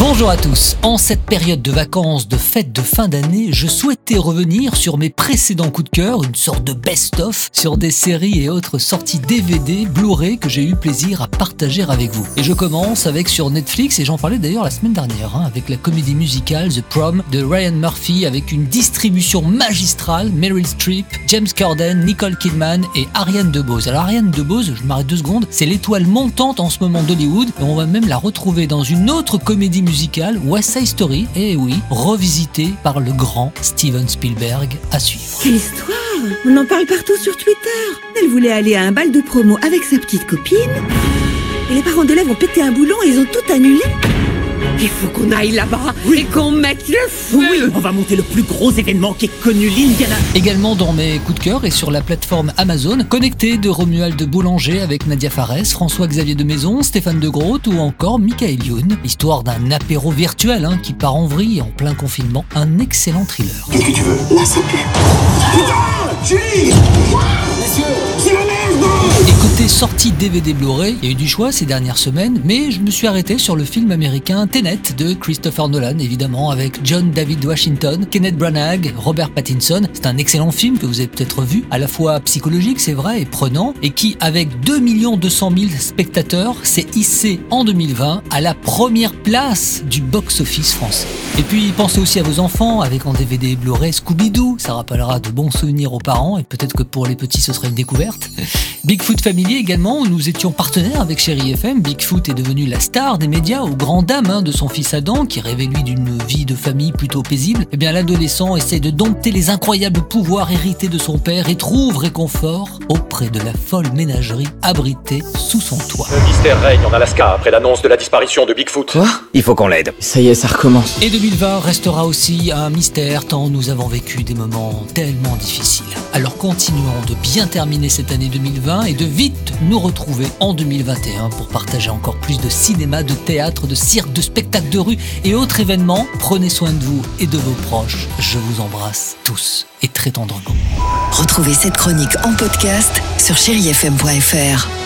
Bonjour à tous. En cette période de vacances, de fête de fin d'année, je souhaitais revenir sur mes précédents coups de cœur, une sorte de best-of sur des séries et autres sorties DVD, Blu-ray que j'ai eu plaisir à partager avec vous. Et je commence avec sur Netflix, et j'en parlais d'ailleurs la semaine dernière, hein, avec la comédie musicale The Prom de Ryan Murphy, avec une distribution magistrale, Meryl Streep, James Corden, Nicole Kidman et Ariane DeBose. Alors Ariane DeBose, je m'arrête deux secondes, c'est l'étoile montante en ce moment d'Hollywood, et on va même la retrouver dans une autre comédie musicale, West Side Story, et oui, revisité par le grand Steven Spielberg à suivre. Quelle histoire On en parle partout sur Twitter. Elle voulait aller à un bal de promo avec sa petite copine. Et les parents d'élèves ont pété un boulon et ils ont tout annulé. Il faut qu'on aille là-bas et qu'on mette le feu. Oui, on va monter le plus gros événement qui est connu l'Indiana. Également dans mes coups de cœur et sur la plateforme Amazon, connecté de Romuald Boulanger avec Nadia Fares, François-Xavier de Maison, Stéphane de Groot ou encore Michael Youn. Histoire d'un apéro virtuel hein, qui part en vrille en plein confinement. Un excellent thriller. Qu'est-ce que tu veux? Là, ça pue. Julie DVD Blu-ray, il y a eu du choix ces dernières semaines, mais je me suis arrêté sur le film américain Tenet de Christopher Nolan, évidemment, avec John David Washington, Kenneth Branagh, Robert Pattinson. C'est un excellent film que vous avez peut-être vu, à la fois psychologique, c'est vrai, et prenant, et qui, avec 2 200 000 spectateurs, s'est hissé en 2020 à la première place du box-office français. Et puis, pensez aussi à vos enfants, avec en DVD Blu-ray Scooby-Doo, ça rappellera de bons souvenirs aux parents, et peut-être que pour les petits, ce serait une découverte. Bigfoot Family également, nous étions partenaires avec Chéri FM. Bigfoot est devenu la star des médias au grand dam hein, de son fils Adam, qui rêvait lui d'une vie de famille plutôt paisible. Eh bien, l'adolescent essaie de dompter les incroyables pouvoirs hérités de son père et trouve réconfort auprès de la folle ménagerie abritée sous son toit. Le mystère règne en Alaska après l'annonce de la disparition de Bigfoot. Quoi? Il faut qu'on l'aide. Ça y est, ça recommence. Et 2020 restera aussi un mystère tant nous avons vécu des moments tellement difficiles. Alors continuons de bien terminer cette année 2020 et de vite nous en 2021 pour partager encore plus de cinéma, de théâtre, de cirque, de spectacles de rue et autres événements. Prenez soin de vous et de vos proches. Je vous embrasse tous et très tendrement. Retrouvez cette chronique en podcast sur chérifm.fr.